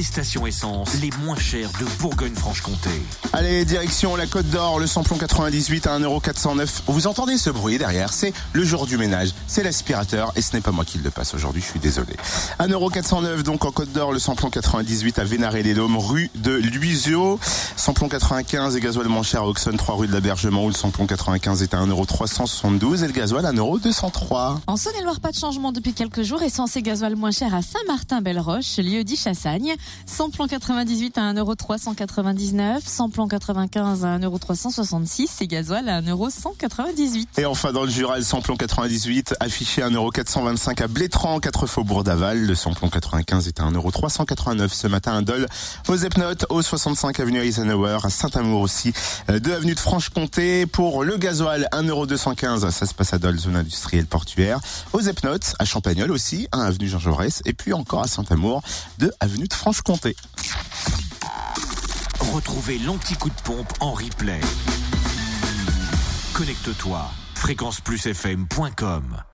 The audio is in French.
Les stations essence les moins chères de Bourgogne-Franche-Comté. Allez, direction la Côte d'Or, le samplon 98 à 1,409€. Vous entendez ce bruit derrière C'est le jour du ménage, c'est l'aspirateur et ce n'est pas moi qui le passe aujourd'hui, je suis désolé. 1,409€ donc en Côte d'Or, le samplon 98 à Vénaré-les-Dômes, rue de Luisio. Samplon 95 et gasoil moins cher à Auxonne, 3 rue de l'Abergement où le samplon 95 est à 1,372€ et le gasoil à 1,203€. En Saône-et-Loire, pas de changement depuis quelques jours. Essence et gasoil moins cher à Saint-Martin-Belle-Roche, lieu dit Chassagne. Samplon 98 à 1,399€, samplon 95 à 1,366€ et gasoil à 1,198€. Et enfin dans le Jura, le samplon 98 affiché à 1,425€ à Blétran, 4 faubourg d'Aval. Le samplon 95 est à 1,389€ ce matin à Dole, aux Epnotes, au 65 avenue Eisenhower, à Saint-Amour aussi, 2 avenue de Franche-Comté. Pour le gasoil, 1,215€, ça se passe à Dole, zone industrielle portuaire. Aux Epnotes, à Champagnol aussi, 1 avenue Jean Jaurès, et puis encore à Saint-Amour, 2 avenue de Franche-Comté. Retrouvez l'anti-coup de pompe en replay. Connecte-toi, fréquenceplusfm.com.